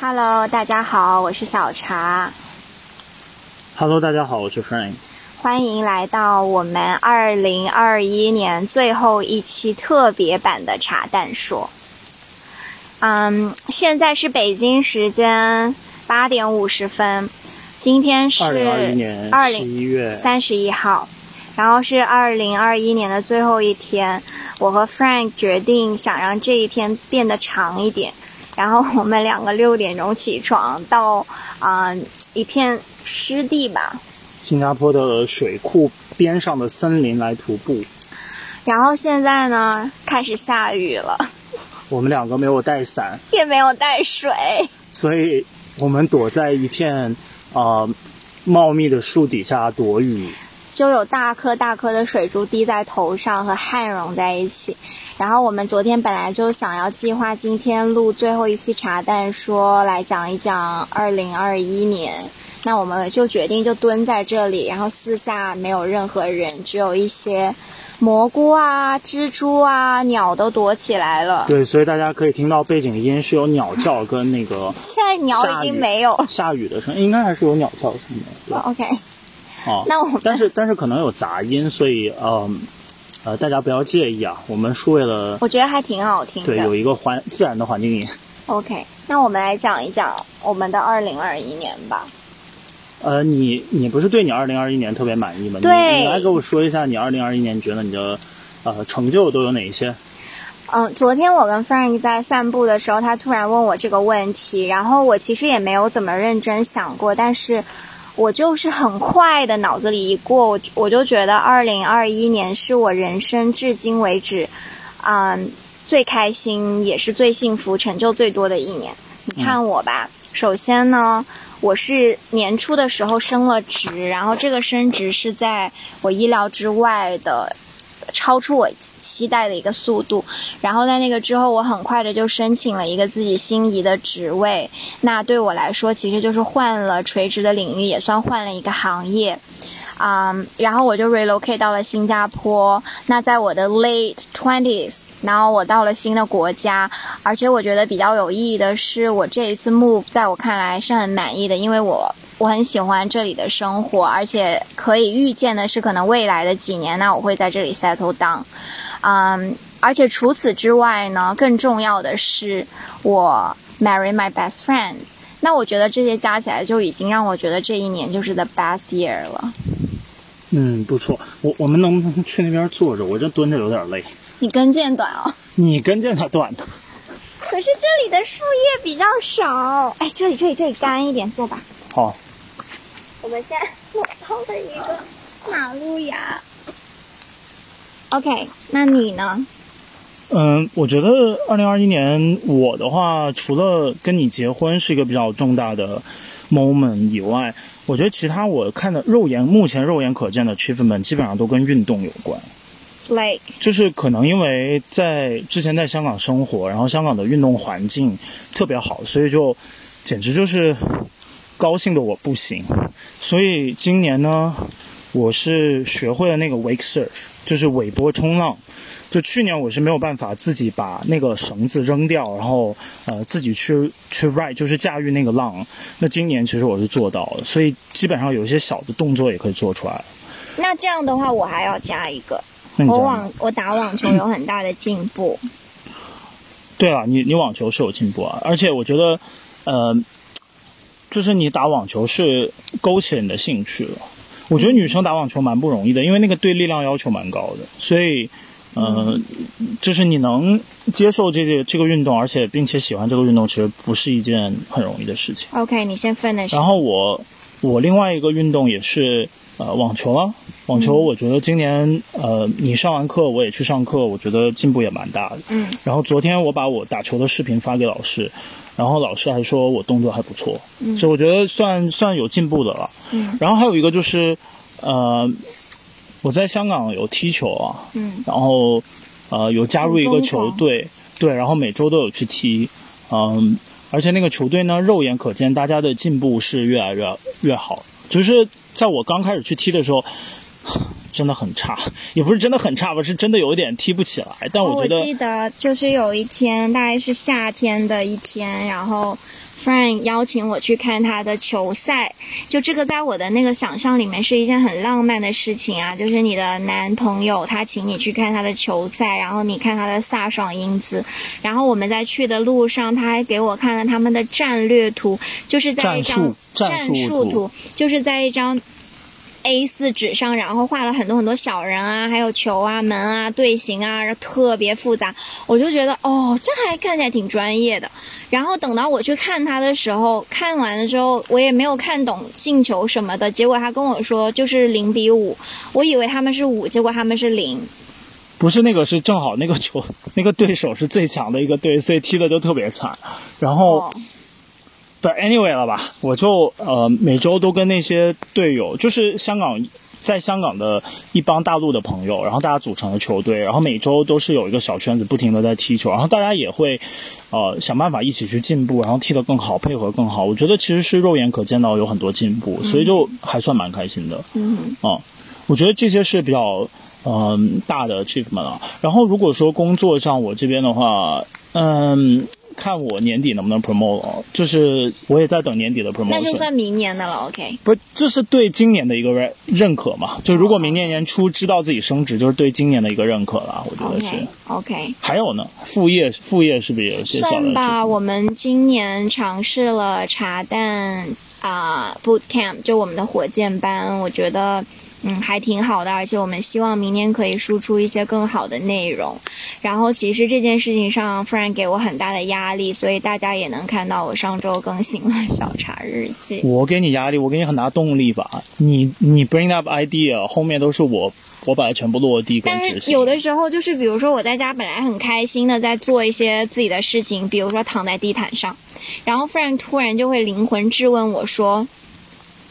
Hello，大家好，我是小茶。Hello，大家好，我是 Frank。欢迎来到我们二零二一年最后一期特别版的茶蛋说。嗯，现在是北京时间八点五十分，今天是二零二一年二十一月三十一号，然后是二零二一年的最后一天。我和 Frank 决定想让这一天变得长一点，然后我们两个六点钟起床，到啊、一片湿地吧，新加坡的水库边上的森林来徒步。然后现在呢开始下雨了，我们两个没有带伞，也没有带水。所以我们躲在一片呃茂密的树底下躲雨。就有大颗大颗的水珠滴在头上和汗融在一起。然后我们昨天本来就想要计划今天录最后一期茶蛋说来讲一讲二零二一年，那我们就决定就蹲在这里，然后四下没有任何人，只有一些蘑菇啊、蜘蛛啊、鸟都躲起来了。对，所以大家可以听到背景音是有鸟叫跟那个现在鸟已经没有。下雨的声音，应该还是有鸟叫声的。对 OK，啊，那我们但是但是可能有杂音，所以呃呃大家不要介意啊。我们是为了我觉得还挺好听的。对有一个环自然的环境音。OK，那我们来讲一讲我们的二零二一年吧。呃，你你不是对你二零二一年特别满意吗？对你你来给我说一下，你二零二一年觉得你的呃成就都有哪一些？嗯，昨天我跟 Frank 在散步的时候，他突然问我这个问题，然后我其实也没有怎么认真想过，但是我就是很快的脑子里一过，我我就觉得二零二一年是我人生至今为止，嗯，最开心也是最幸福、成就最多的一年。你看我吧，首先呢，我是年初的时候升了职，然后这个升职是在我意料之外的。超出我期待的一个速度，然后在那个之后，我很快的就申请了一个自己心仪的职位。那对我来说，其实就是换了垂直的领域，也算换了一个行业。啊、然后我就 relocate 到了新加坡。那在我的 late twenties，然后我到了新的国家，而且我觉得比较有意义的是，我这一次 move 在我看来是很满意的，因为我我很喜欢这里的生活，而且可以预见的是，可能未来的几年，那我会在这里 settle down。嗯，而且除此之外呢，更重要的是我 marry my best friend。那我觉得这些加起来就已经让我觉得这一年就是 the best year 了。嗯，不错。我我们能不能去那边坐着？我这蹲着有点累。你跟腱短哦，你跟腱才短呢。可是这里的树叶比较少。哎，这里这里这里干一点，坐吧。好，我们现在落到了一个马路牙。OK，那你呢？嗯，我觉得二零二一年我的话，除了跟你结婚是一个比较重大的 moment 以外，我觉得其他我看的肉眼目前肉眼可见的 achievement 基本上都跟运动有关。Like，就是可能因为在之前在香港生活，然后香港的运动环境特别好，所以就简直就是高兴的我不行。所以今年呢，我是学会了那个 wake surf，就是尾波冲浪。就去年我是没有办法自己把那个绳子扔掉，然后呃自己去去 ride，就是驾驭那个浪。那今年其实我是做到了，所以基本上有一些小的动作也可以做出来。那这样的话，我还要加一个。我网我打网球有很大的进步。对啊，你你网球是有进步啊，而且我觉得，呃，就是你打网球是勾起了你的兴趣了。我觉得女生打网球蛮不容易的，因为那个对力量要求蛮高的，所以，呃，就是你能接受这个这个运动，而且并且喜欢这个运动，其实不是一件很容易的事情。OK，你先 finish。然后我我另外一个运动也是呃网球啊，网球我觉得今年呃你上完课我也去上课，我觉得进步也蛮大的。嗯然后昨天我把我打球的视频发给老师，然后老师还说我动作还不错，嗯。所以我觉得算算有进步的了。嗯。然后还有一个就是呃我在香港有踢球啊，嗯。然后呃有加入一个球队，对，然后每周都有去踢，嗯，而且那个球队呢，肉眼可见大家的进步是越来越越好。就是在我刚开始去踢的时候，真的很差，也不是真的很差吧，是真的有一点踢不起来。但我觉得，我记得就是有一天，大概是夏天的一天，然后。Frank 邀请我去看他的球赛，就这个在我的那个想象里面是一件很浪漫的事情啊，就是你的男朋友他请你去看他的球赛，然后你看他的飒爽英姿，然后我们在去的路上，他还给我看了他们的战略图，就是在一张战术图，就是在一张。A4 纸上，然后画了很多很多小人啊，还有球啊、门啊、队形啊，特别复杂。我就觉得，哦，这还看起来挺专业的。然后等到我去看他的时候，看完了之后，我也没有看懂进球什么的。结果他跟我说就是零比五，我以为他们是五，结果他们是零。不是那个，是正好那个球，那个对手是最强的一个队，所以踢的就特别惨。然后。对，anyway 了吧，我就呃每周都跟那些队友，就是香港在香港的一帮大陆的朋友，然后大家组成的球队，然后每周都是有一个小圈子不停的在踢球，然后大家也会呃想办法一起去进步，然后踢得更好，配合更好。我觉得其实是肉眼可见到有很多进步，所以就还算蛮开心的。嗯，啊，我觉得这些是比较嗯大的 achievement 啊。然后如果说工作上我这边的话，嗯。看我年底能不能 promote，就是我也在等年底的 promotion。那就算明年的了，OK。不，这是对今年的一个认认可嘛？就如果明年年初知道自己升职，就是对今年的一个认可了。我觉得是 OK。还有呢，副业副业是不是也是算吧？我们今年尝试了茶蛋啊 boot camp，就我们的火箭班，我觉得。嗯，还挺好的，而且我们希望明年可以输出一些更好的内容。然后，其实这件事情上，Frank 给我很大的压力，所以大家也能看到我上周更新了小茶日记。我给你压力，我给你很大动力吧。你你 bring up idea，后面都是我我把它全部落地跟执行。但是有的时候就是，比如说我在家本来很开心的在做一些自己的事情，比如说躺在地毯上，然后 Frank 突然就会灵魂质问我说。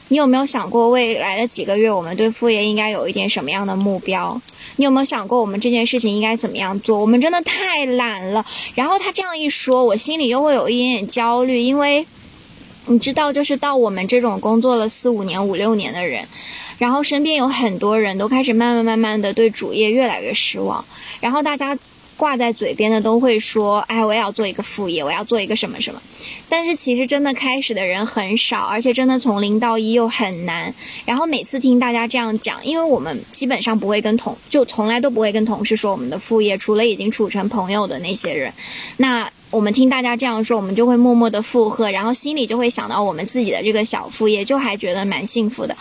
你有没有想过未来的几个月，我们对副业应该有一点什么样的目标？你有没有想过我们这件事情应该怎么样做？我们真的太懒了。然后他这样一说，我心里又会有一点点焦虑，因为你知道，就是到我们这种工作了四五年、五六年的人，然后身边有很多人都开始慢慢慢慢的对主业越来越失望，然后大家。挂在嘴边的都会说：“哎，我也要做一个副业，我要做一个什么什么。”但是其实真的开始的人很少，而且真的从零到一又很难。然后每次听大家这样讲，因为我们基本上不会跟同，就从来都不会跟同事说我们的副业，除了已经处成朋友的那些人。那我们听大家这样说，我们就会默默的附和，然后心里就会想到我们自己的这个小副业，就还觉得蛮幸福的。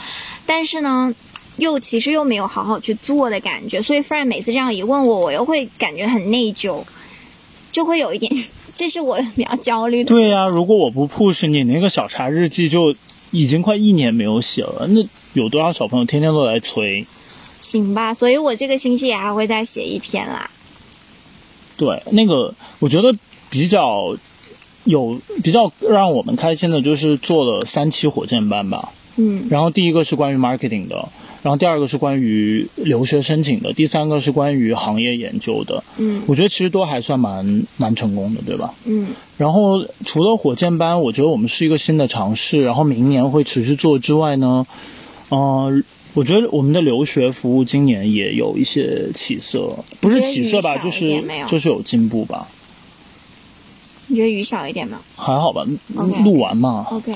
但是呢？又其实又没有好好去做的感觉，所以 Frank 每次这样一问我，我又会感觉很内疚，就会有一点，这是我比较焦虑的。对呀，如果我不 push 你那个小茶日记，就已经快一年没有写了，那有多少小朋友天天都来催？行吧，所以我这个星期也还会再写一篇啦。对，那个我觉得比较有比较让我们开心的就是做了三期火箭班吧。嗯，然后第一个是关于 marketing 的。然后第二个是关于留学申请的，第三个是关于行业研究的。嗯，我觉得其实都还算蛮蛮成功的，对吧？嗯。然后除了火箭班，我觉得我们是一个新的尝试，然后明年会持续做之外呢，呃，我觉得我们的留学服务今年也有一些起色，不是起色吧，就是就是有进步吧。你觉得雨小一点吗？还好吧，录完嘛。OK，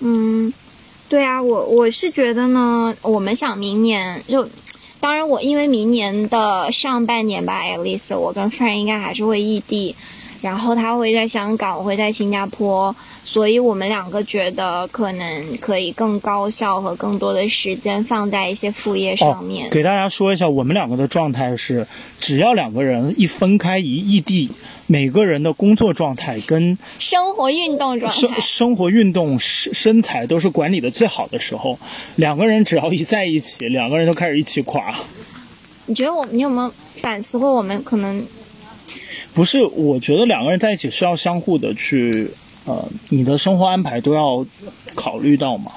嗯。对啊，我我是觉得呢，我们想明年就，当然我因为明年的上半年吧，at least 我跟 friend 应该还是会异地，然后他会在香港，我会在新加坡。所以我们两个觉得可能可以更高效和更多的时间放在一些副业上面。给大家说一下，我们两个的状态是，只要两个人一分开一异地，每个人的工作状态跟生活运动状态、生生活运动身身材都是管理的最好的时候。两个人只要一在一起，两个人就开始一起垮。你觉得我你有没有反思过？我们可能不是，我觉得两个人在一起是要相互的去。呃，你的生活安排都要考虑到嘛，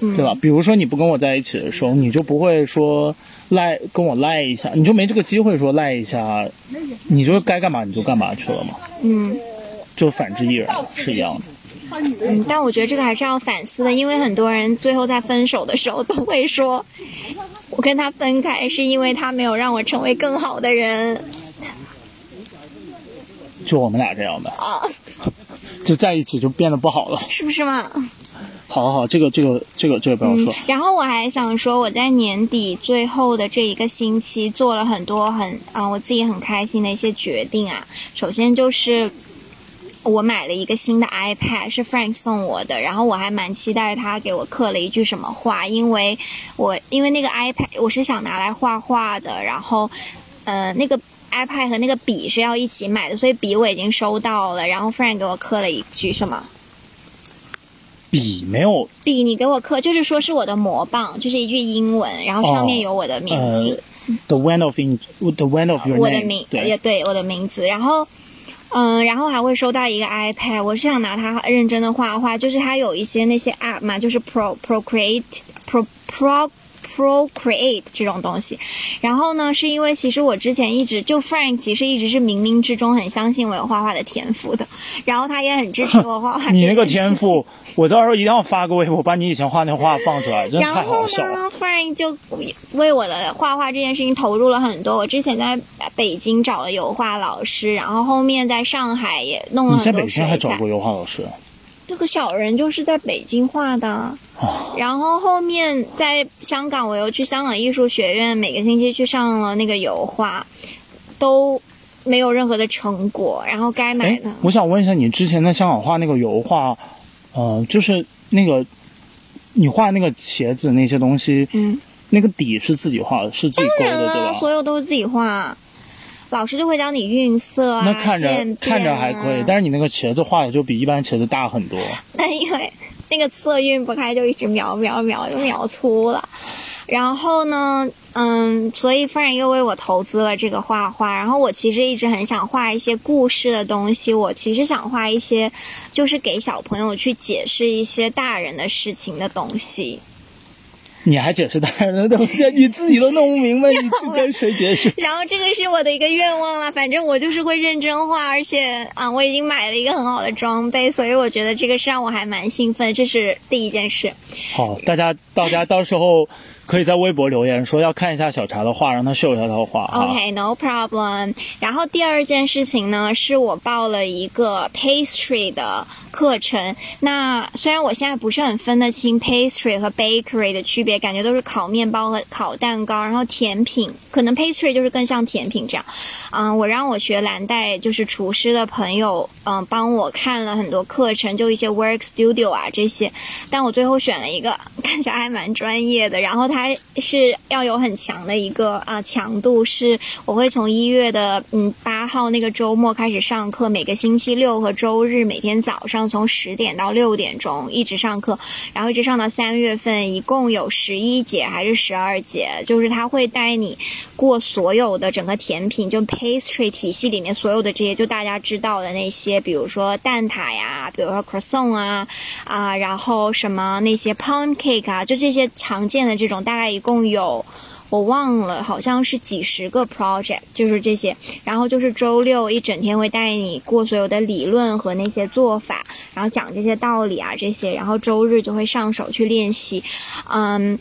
对吧？比如说你不跟我在一起的时候，你就不会说赖跟我赖一下，你就没这个机会说赖一下，你就该干嘛你就干嘛去了嘛。嗯，就反之亦然是一样的。嗯，但我觉得这个还是要反思的，因为很多人最后在分手的时候都会说，我跟他分开是因为他没有让我成为更好的人就我们俩这样的，啊，就在一起就变得不好了。是不是嘛？好好好，这个这个这个这个不要说。然后我还想说，我在年底最后的这一个星期做了很多很啊、我自己很开心的一些决定啊。首先就是我买了一个新的 iPad，是 Frank 送我的，然后我还蛮期待他给我刻了一句什么话，因为我因为那个 iPad 我是想拿来画画的，然后呃那个。iPad 和那个笔是要一起买的，所以笔我已经收到了。然后 Frank 给我刻了一句什么？笔没有笔你给我刻，就是说是我的魔棒，就是一句英文，然后上面有我的名字，the one of in the one of your 我的 name，名对也对我的名字，然后。嗯，然后还会收到一个 iPad，我是想拿它认真的画画，就是它有一些那些 app 嘛，就是 Pro Procreate Pro Pro Procreate 这种东西。然后呢，是因为其实我之前一直就 Frank 其实一直是冥冥之中很相信我有画画的天赋的，然后他也很支持我画画。你那个天赋，，我到时候一定要发个微博，把你以前画那画放出来，真的太然后好笑了。呢，Frank 就为我的画画这件事情投入了很多。我之前在北京找了油画老师，然后后面在上海也弄了你在北很多水彩。京还找过油画老师？这个小人就是在北京画的。啊，然后后面在香港，我又去香港艺术学院，每个星期去上了那个油画，都没有任何的成果。然后该买哎的，我想问一下，你之前在香港画那个油画，呃，就是那个你画那个茄子那些东西，嗯，那个底是自己画的，是自己勾的，对啊，吧？所有都是自己画。老师就会教你晕色啊，那看着看着还可以，啊但是你那个茄子画的就比一般茄子大很多。那因为那个色晕不开，就一直描描描，就描粗了。然后呢，嗯，所以夫人又为我投资了这个画画。然后我其实一直很想画一些故事的东西，我其实想画一些，就是给小朋友去解释一些大人的事情的东西。你还解释大人的东西，你自己都弄不明白，你去跟谁解释？然后这个是我的一个愿望了，反正我就是会认真画，而且啊，我已经买了一个很好的装备，所以我觉得这个是让我还蛮兴奋，这是第一件事。好，大家 大家到时候可以在微博留言说要看一下小茶的画，让他秀一下他的画。OK，no、problem。然后第二件事情呢，是我报了一个 pastry 的课程。那虽然我现在不是很分得清 pastry 和 bakery 的区别，感觉都是烤面包和烤蛋糕，然后甜品可能 pastry 就是更像甜品这样。嗯，我让我学蓝带就是厨师的朋友，嗯，帮我看了很多课程，就一些 work studio 啊这些，但我最后选了一个看起来还蛮专业的，然后他它是要有很强的一个啊、强度，是我会从一月的嗯八号那个周末开始上课，每个星期六和周日每天早上从十点到六点钟一直上课，然后一直上到三月份，一共有十一节还是十二节，就是他会带你过所有的整个甜品，就 pastry 体系里面所有的这些，就大家知道的那些，比如说蛋挞呀，比如说 croissant 啊啊，然后什么那些 pound cake 啊，就这些常见的这种，大概一共有。我忘了，好像是几十个 project，就是这些。然后就是周六一整天会带你过所有的理论和那些做法，然后讲这些道理啊这些。然后周日就会上手去练习，嗯。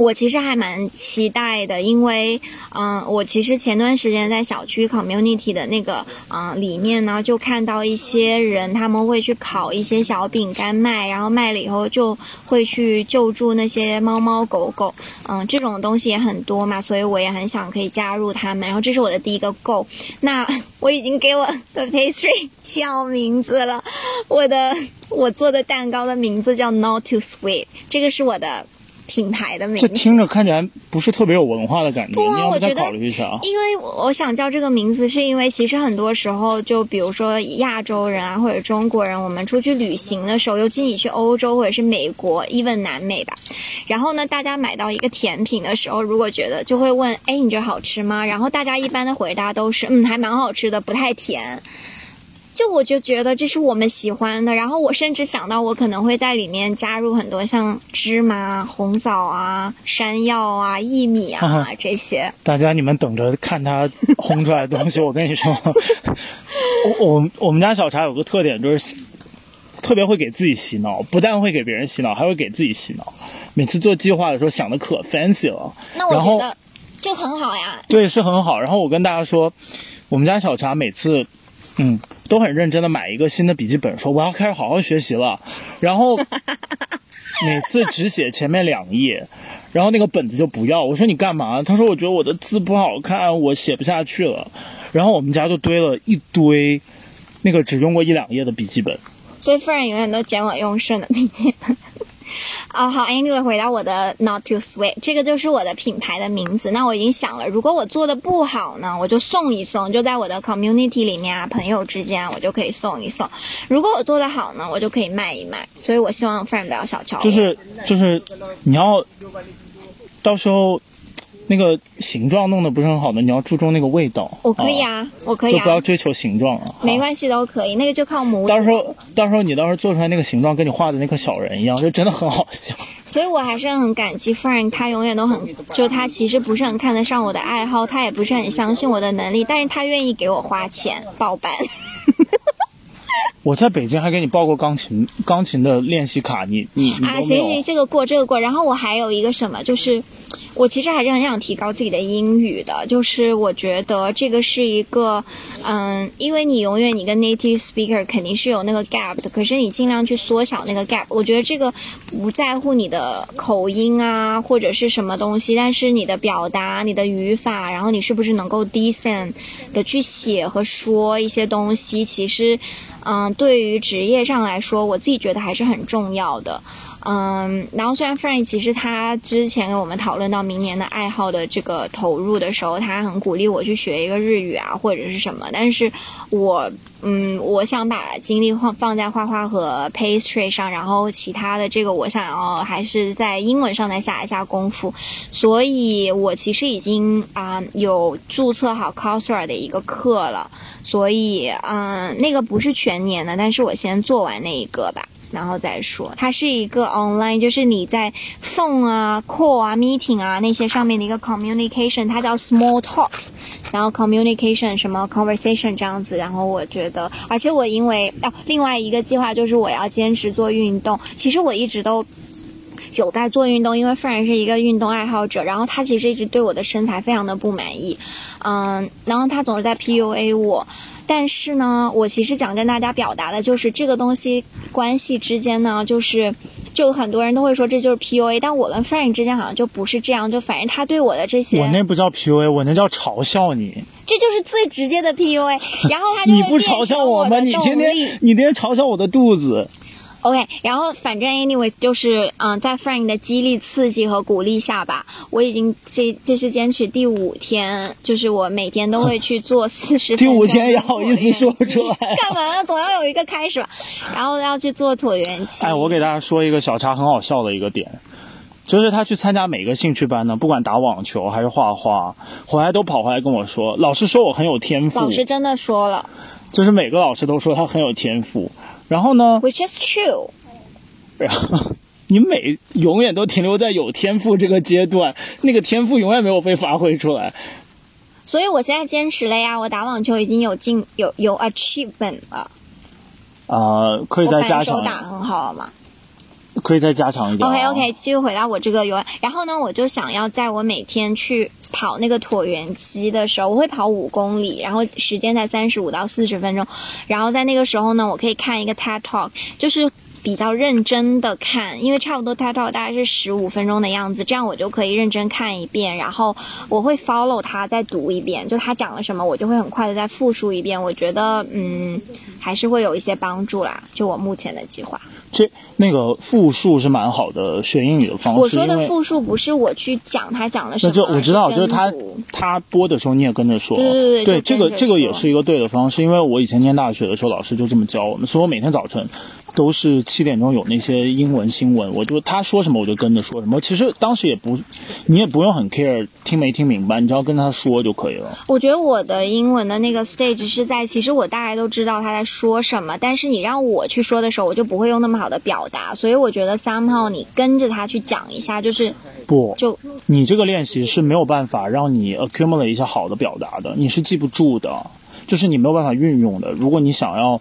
我其实还蛮期待的，因为，嗯、我其实前段时间在小区 community 的那个，嗯、里面呢，就看到一些人他们会去烤一些小饼干卖，然后卖了以后就会去救助那些猫猫狗狗，嗯，这种东西也很多嘛，所以我也很想可以加入他们。然后这是我的第一个 g o。那我已经给我的 pastry 叫名字了，我的我做的蛋糕的名字叫 Not Too Sweet，这个是我的品牌的名字。这听着看起来不是特别有文化的感觉，不啊你要不再我觉得考虑一下啊？因为我我想叫这个名字，是因为其实很多时候，就比如说亚洲人啊，或者中国人，我们出去旅行的时候，尤其你去欧洲或者是美国，even 南美吧，然后呢，大家买到一个甜品的时候，如果觉得就会问，哎，你觉得好吃吗？然后大家一般的回答都是，嗯，还蛮好吃的，不太甜。就我就觉得这是我们喜欢的，然后我甚至想到我可能会在里面加入很多像芝麻、红枣啊、山药啊、薏米啊这些。大家你们等着看它烘出来的东西。我跟你说，我我我们家小茶有个特点就是。特别会给自己洗脑，不但会给别人洗脑，还会给自己洗脑。每次做计划的时候想的可 fancy 了，那我觉得就很好呀。对，是很好。然后我跟大家说，我们家小茶每次，嗯，都很认真的买一个新的笔记本，说我要开始好好学习了。然后 每次只写前面两页，然后那个本子就不要。我说你干嘛？他说我觉得我的字不好看，我写不下去了。然后我们家就堆了一堆那个只用过一两页的笔记本。所以夫人永远都捡我用剩的笔记本。哦，好，Anyway，回到我的 Not Too Sweet，这个就是我的品牌的名字。那我已经想了，如果我做的不好呢，我就送一送，就在我的 community 里面啊，朋友之间啊我就可以送一送。如果我做的好呢，我就可以卖一卖。所以我希望 friend 不要小瞧我。就是就是你要到时候那个形状弄得不是很好的，你要注重那个味道。我可以啊，我可以就不要啊，追求形状了。没关系都可以，那个就靠模。到时候，到时候你到时候做出来那个形状，跟你画的那个小人一样，就真的很好笑。所以我还是很感激 Frank，他永远都很，就他其实不是很看得上我的爱好，他也不是很相信我的能力，但是他愿意给我花钱报班。我在北京还给你报过钢琴，钢琴的练习卡，你你你啊。行行，这个过这个过。然后我还有一个什么，就是我其实还是很想提高自己的英语的，就是我觉得这个是一个，嗯，因为你永远你跟 native speaker 肯定是有那个 gap 的，可是你尽量去缩小那个 gap。我觉得这个不在乎你的口音啊或者是什么东西，但是你的表达、你的语法，然后你是不是能够 decent 的去写和说一些东西，其实。嗯，对于职业上来说，我自己觉得还是很重要的。嗯，然后虽然 Frank 其实他之前跟我们讨论到明年的爱好的这个投入的时候，他很鼓励我去学一个日语啊或者是什么，但是我嗯，我想把精力放放在画画和 pastry 上，然后其他的这个我想要还是在英文上再下一下功夫，所以我其实已经啊、有注册好 c o s e r 的一个课了，所以嗯、那个不是全年的，但是我先做完那一个吧。然后再说，它是一个 online，就是你在 phone 啊、call 啊、meeting 啊那些上面的一个 communication，它叫 small talks，然后 communication 什么 conversation 这样子。然后我觉得，而且我因为啊，另外一个计划就是我要坚持做运动。其实我一直都。有在做运动，因为夫人是一个运动爱好者，然后他其实一直对我的身材非常的不满意，嗯，然后他总是在 PUA 我，但是呢，我其实想跟大家表达的就是这个东西关系之间呢，就是就很多人都会说这就是 PUA，但我跟 Frank 之间好像就不是这样，就反正他对我的这些，我那不叫 PUA，我那叫嘲笑你。这就是最直接的 PUA，然后他就会你不嘲笑我吗？你天天你天天嘲笑我的肚子。OK，然后反正 anyway 就是嗯，在 Frank 的激励、刺激和鼓励下吧，我已经这这是坚持第五天，就是我每天都会去做四十。第五天也好意思说出来干嘛呢？总要有一个开始吧。然后要去做椭圆机。哎，我给大家说一个小茶很好笑的一个点，就是他去参加每个兴趣班呢，不管打网球还是画画，回来都跑回来跟我说，老师说我很有天赋老，师真的说了就是每个老师都说他很有天赋。然后呢，，which is true。然后你每永远都停留在有天赋这个阶段，那个天赋永远没有被发挥出来。所以我现在坚持了呀，我打网球已经有进有有 achievement 了，啊、可以我再加强，反手打很好了嘛。可以再加强一点、OK OK，继续回到我这个游，然后呢，我就想要在我每天去跑那个椭圆机的时候，我会跑五公里，然后时间在三十五到四十分钟，然后在那个时候呢，我可以看一个 TED Talk，就是。比较认真的看，因为差不多 TED Talk 大概是十五分钟的样子，这样我就可以认真看一遍，然后我会 follow 他再读一遍，就他讲了什么，我就会很快的再复述一遍。我觉得，嗯，还是会有一些帮助啦。就我目前的计划。这那个复述是蛮好的学英语的方式。我说的复述不是我去讲他讲的什么，那就我知道，就是他他播的时候你也跟着说。对对对对这个这个也是一个对的方式，因为我以前念大学的时候，老师就这么教我们，所以我每天早晨都是七点钟有那些英文新闻，我就他说什么我就跟着说什么。其实当时也不，你也不用很 care 听没听明白，你只要跟他说就可以了。我觉得我的英文的那个 stage 是在，其实我大概都知道他在说什么，但是你让我去说的时候，我就不会用那么好的表达，所以我觉得 somehow 你跟着他去讲一下，就是不，就你这个练习是没有办法让你 accumulate 一些好的表达的，你是记不住的，就是你没有办法运用的。如果你想要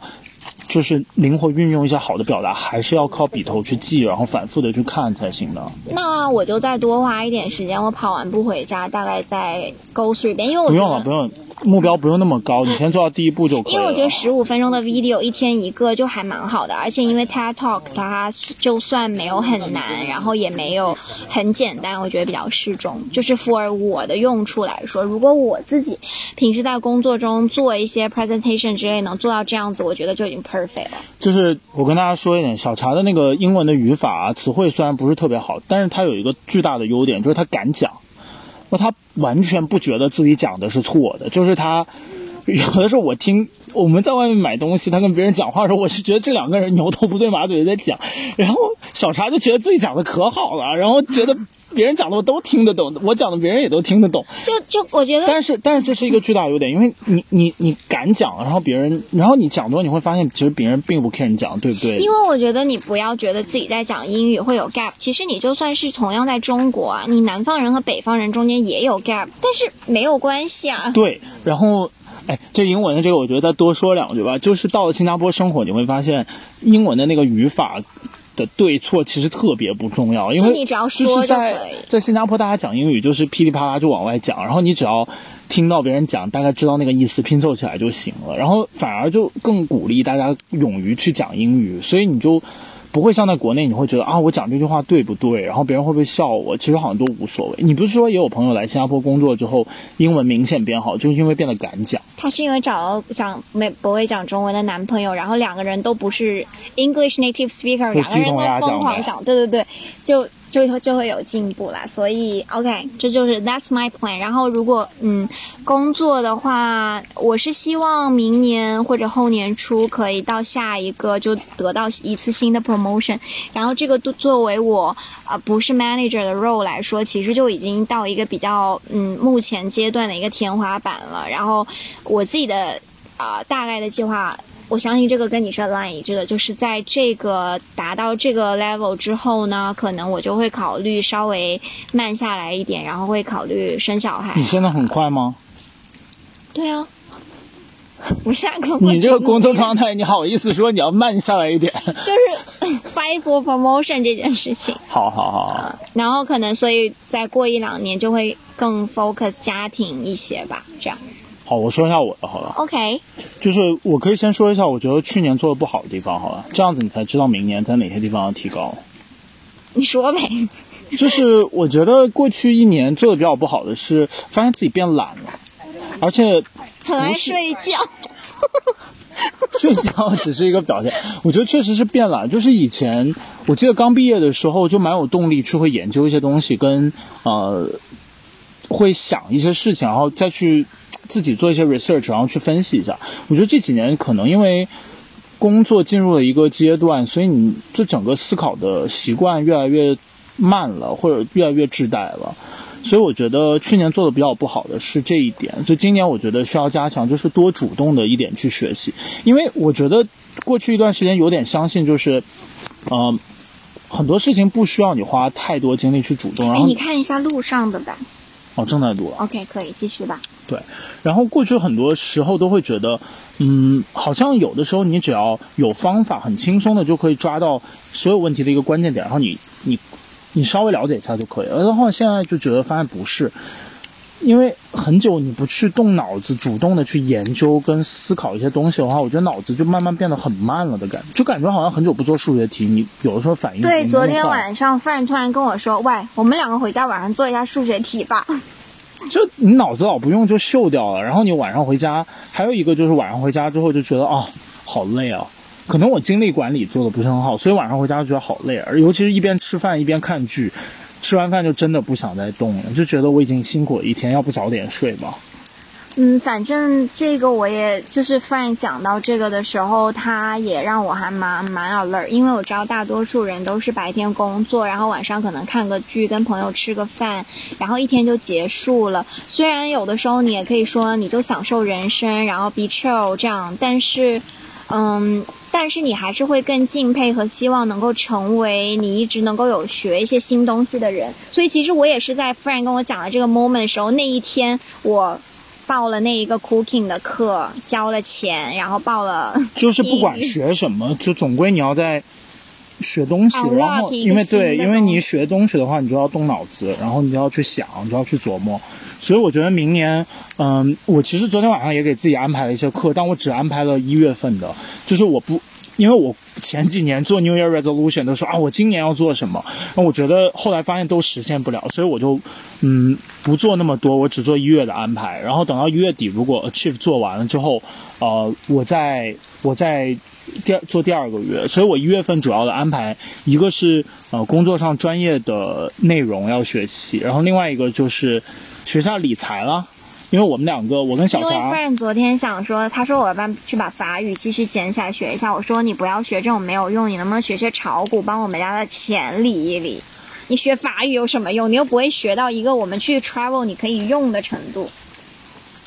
就是灵活运用一些好的表达，还是要靠笔头去记，然后反复的去看才行的。那我就再多花一点时间，我跑完步回家，大概再 go through 一遍，因为我不用了，不用。目标不用那么高，你先做到第一步就可以了。因为我觉得十五分钟的 video 一天一个就还蛮好的，而且因为 TED Talk 它就算没有很难，然后也没有很简单，我觉得比较适中。就是 for 我的用处来说，如果我自己平时在工作中做一些 presentation 之类能做到这样子，我觉得就已经 perfect 了。就是我跟大家说一点，小茶的那个英文的语法啊词汇虽然不是特别好，但是它有一个巨大的优点，就是他敢讲。那他完全不觉得自己讲的是错的，就是他有的时候我听我们在外面买东西，他跟别人讲话的时候，我是觉得这两个人牛头不对马嘴在讲，然后小茶就觉得自己讲的可好了，然后觉得。别人讲的我都听得懂，我讲的别人也都听得懂。就就我觉得，但是但是这是一个巨大优点，因为你你你敢讲，然后别人，然后你讲多，你会发现其实别人并不 care 你讲，对不对？因为我觉得你不要觉得自己在讲英语会有 gap，其实你就算是同样在中国啊，你南方人和北方人中间也有 gap，但是没有关系啊。对，然后哎，这英文的这个，我觉得再多说两句吧。就是到了新加坡生活，你会发现英文的那个语法。的对错其实特别不重要，因为你只要说在在新加坡，大家讲英语就是噼里啪啦就往外讲，然后你只要听到别人讲，大概知道那个意思，拼凑起来就行了。然后反而就更鼓励大家勇于去讲英语，所以你就。不会像在国内，你会觉得啊，我讲这句话对不对？然后别人会不会笑我？其实好像都无所谓。你不是说也有朋友来新加坡工作之后，英文明显变好，就是因为变得敢讲。她是因为找了讲没不会讲中文的男朋友，然后两个人都不是 English native speaker，两个人都疯狂讲，对对对，就。就会就会有进步啦，所以 OK，这就是 That's my plan。然后如果嗯工作的话，我是希望明年或者后年初可以到下一个就得到一次新的 promotion。然后这个都作为我啊不是 manager 的 role 来说，其实就已经到一个比较嗯目前阶段的一个天花板了。然后我自己的啊大概的计划。我相信这个跟你是 line 一致的，就是在这个达到这个 level 之后呢，可能我就会考虑稍微慢下来一点，然后会考虑生小孩。你现在很快吗？对啊，我下个你这个工作状态，你好意思说你要慢下来一点？就是 fight for promotion 这件事情。好好好。然后可能所以再过一两年就会更 focus 家庭一些吧，这样。好，我说一下我的好了。OK，就是我可以先说一下，我觉得去年做的不好的地方好了，这样子你才知道明年在哪些地方要提高。你说呗。就是我觉得过去一年做的比较不好的是，发现自己变懒了，而且很爱睡觉。睡觉只是一个表现，我觉得确实是变懒。就是以前我记得刚毕业的时候就蛮有动力去会研究一些东西，跟呃会想一些事情，然后再去。自己做一些 research，然后去分析一下。我觉得这几年可能因为工作进入了一个阶段，所以你这整个思考的习惯越来越慢了，或者越来越滞带了。所以我觉得去年做的比较不好的是这一点。所以今年我觉得需要加强，就是多主动的一点去学习。因为我觉得过去一段时间有点相信，就是，嗯，很多事情不需要你花太多精力去主动。然后你看一下路上的吧。哦，正在读。OK，可以继续吧。对，然后过去很多时候都会觉得，嗯，好像有的时候你只要有方法，很轻松的就可以抓到所有问题的一个关键点，然后你你你稍微了解一下就可以了。然后现在就觉得发现不是，因为很久你不去动脑子，主动的去研究跟思考一些东西的话，我觉得脑子就慢慢变得很慢了的感觉，就感觉好像很久不做数学题，你有的时候反应对。昨天晚上，friend 突然跟我说：“喂，我们两个回家晚上做一下数学题吧。”就你脑子老不用就锈掉了，然后你晚上回家，还有一个就是晚上回家之后就觉得啊，好累啊，可能我精力管理做的不是很好，所以晚上回家就觉得好累，而尤其是一边吃饭一边看剧，吃完饭就真的不想再动了，就觉得我已经辛苦了一天，要不早点睡吧。嗯，反正这个我也就是 Frank 讲到这个的时候，他也让我还蛮蛮 alert，因为我知道大多数人都是白天工作，然后晚上可能看个剧，跟朋友吃个饭，然后一天就结束了。虽然有的时候你也可以说你就享受人生，然后 be chill 这样，但是，嗯，但是你还是会更敬佩和希望能够成为你一直能够有学一些新东西的人。所以其实我也是在 friend 跟我讲了这个 moment 的时候，那一天我。报了那一个 cooking 的课，交了钱，然后报了，就是不管 学什么，就总归你要在学东西。然后因为对，因为你学东西的话，你就要动脑子，然后你就要去想，你就要去琢磨。所以我觉得明年，嗯，我其实昨天晚上也给自己安排了一些课，但我只安排了一月份的，就是我不。因为我前几年做 New Year Resolution 都说啊，我今年要做什么，那我觉得后来发现都实现不了，所以我就嗯不做那么多，我只做一月的安排，然后等到一月底如果 Achieve 做完了之后，呃，我再我再第二做第二个月，所以我一月份主要的安排一个是呃工作上专业的内容要学习，然后另外一个就是学校理财了。因为我们两个，我跟小。因为 friend 昨天想说，他说我要不要去把法语继续捡起来学一下。我说你不要学这种没有用，你能不能学学炒股，帮我们家的钱理一理？你学法语有什么用？你又不会学到一个我们去 travel 你可以用的程度。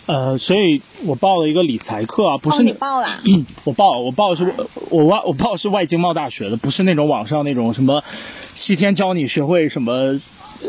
呃，所以我报了一个理财课啊，不是你报啦？我报，我报的是我外我报的是外经贸大学的，不是那种网上那种什么七天教你学会什么。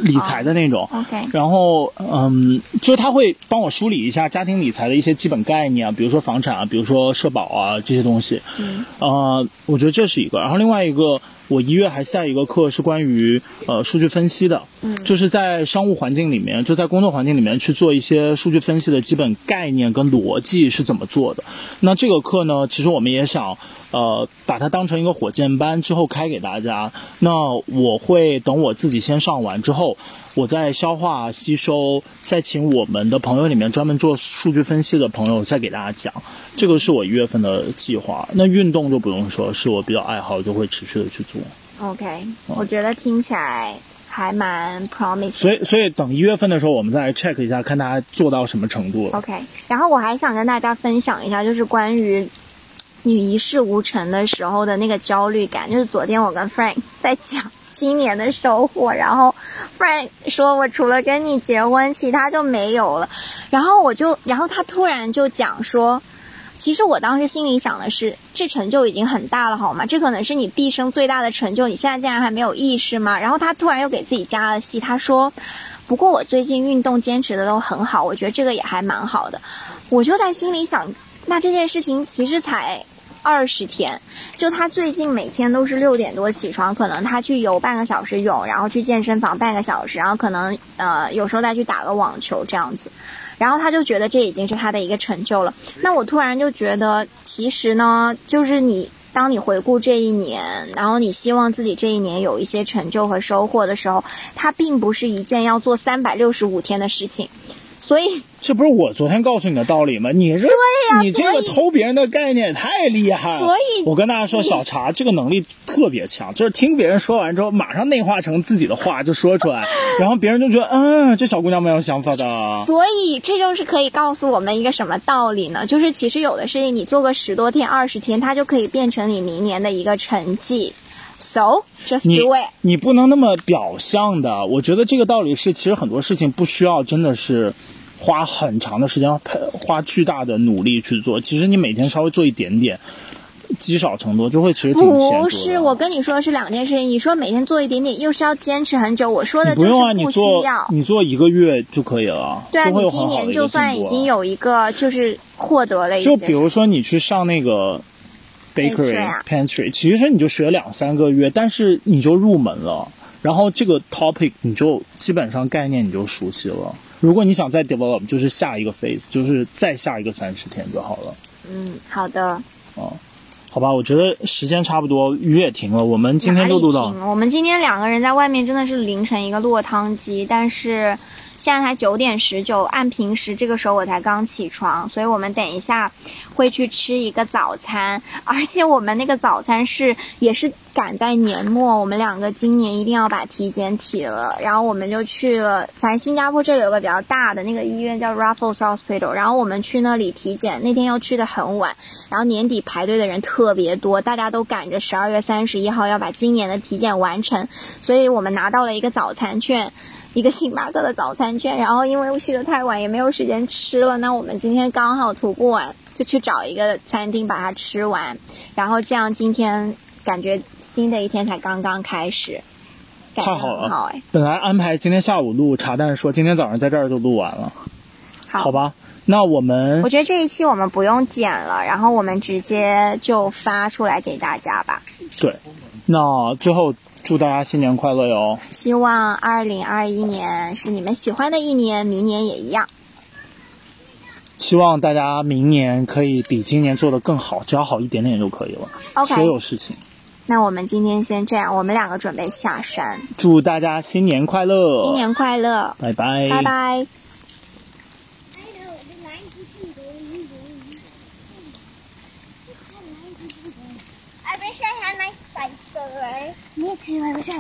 理财的那种，OK，然后嗯，就是他会帮我梳理一下家庭理财的一些基本概念啊，比如说房产啊，比如说社保啊这些东西，嗯，呃，我觉得这是一个，然后另外一个。我一月还下一个课是关于呃数据分析的，嗯，就是在商务环境里面，就在工作环境里面去做一些数据分析的基本概念跟逻辑是怎么做的。那这个课呢，其实我们也想呃把它当成一个火箭班之后开给大家。那我会等我自己先上完之后。我在消化吸收，再请我们的朋友里面专门做数据分析的朋友再给大家讲，这个是我一月份的计划。那运动就不用说，是我比较爱好，就会持续的去做。OK，我觉得听起来还蛮 promising。所以，所以等一月份的时候，我们再来 check 一下，看大家做到什么程度了。OK，然后我还想跟大家分享一下，就是关于你一事无成的时候的那个焦虑感。就是昨天我跟 Frank 在讲。今年的收获，然后 Frank 说：“我除了跟你结婚，其他就没有了。”然后我就，然后他突然就讲说：“其实我当时心里想的是，这成就已经很大了，好吗？这可能是你毕生最大的成就，你现在竟然还没有意识吗？”然后他突然又给自己加了戏，他说：“不过我最近运动坚持的都很好，我觉得这个也还蛮好的。”我就在心里想，那这件事情其实才。二十天，就他最近每天都是六点多起床，可能他去游半个小时泳，然后去健身房半个小时，然后可能呃有时候再去打个网球这样子，然后他就觉得这已经是他的一个成就了。那我突然就觉得，其实呢，就是你当你回顾这一年，然后你希望自己这一年有一些成就和收获的时候，它并不是一件要做三百六十五天的事情。所以，这不是我昨天告诉你的道理吗？你这，对呀，你这个偷别人的概念也太厉害了。所以，我跟大家说，小茶这个能力特别强，就是听别人说完之后，马上内化成自己的话就说出来，然后别人就觉得，嗯，这小姑娘蛮有想法的。所以，这就是可以告诉我们一个什么道理呢？就是其实有的事情，你做个十多天、二十天，它就可以变成你明年的一个成绩。So just do it。你不能那么表象的。我觉得这个道理是，其实很多事情不需要真的是花很长的时间，花巨大的努力去做。其实你每天稍微做一点点，积少成多，就会其实挺不是，我跟你说的是两件事情。你说每天做一点点，又是要坚持很久。我说的不用啊，你做你做一个月就可以了。对啊，你今年就算已经有一个，就是获得了。就比如说你去上那个。Bakery pantry，其实你就学两三个月，但是你就入门了，然后这个 topic 你就基本上概念你就熟悉了。如果你想再 develop，就是下一个 phase，就是再下一个三十天就好了。嗯，好的。哦，好吧，我觉得时间差不多，雨也停了，我们今天就录到。我们今天两个人在外面真的是淋成一个落汤鸡，但是。现在才九点十九，按平时这个时候我才刚起床，所以我们等一下会去吃一个早餐，而且我们那个早餐是也是赶在年末，我们两个今年一定要把体检体了，然后我们就去了，咱新加坡这里有个比较大的那个医院叫 Raffles Hospital，然后我们去那里体检，那天又去的很晚，然后年底排队的人特别多，大家都赶着十二月三十一号要把今年的体检完成，所以我们拿到了一个早餐券。一个星巴克的早餐券，然后因为去的太晚，也没有时间吃了。那我们今天刚好徒步完，就去找一个餐厅把它吃完，然后这样今天感觉新的一天才刚刚开始，太好了，好哎！本来安排今天下午录茶，但是说今天早上在这儿就录完了，好吧？那我们我觉得这一期我们不用剪了，然后我们直接就发出来给大家吧。对，那最后祝大家新年快乐哟！希望二零二一年是你们喜欢的一年，明年也一样。希望大家明年可以比今年做得更好，只要好一点点就可以了。OK 所有事情，那我们今天先这样，我们两个准备下山。祝大家新年快乐！新年快乐，拜拜！拜拜。你也吃完不是？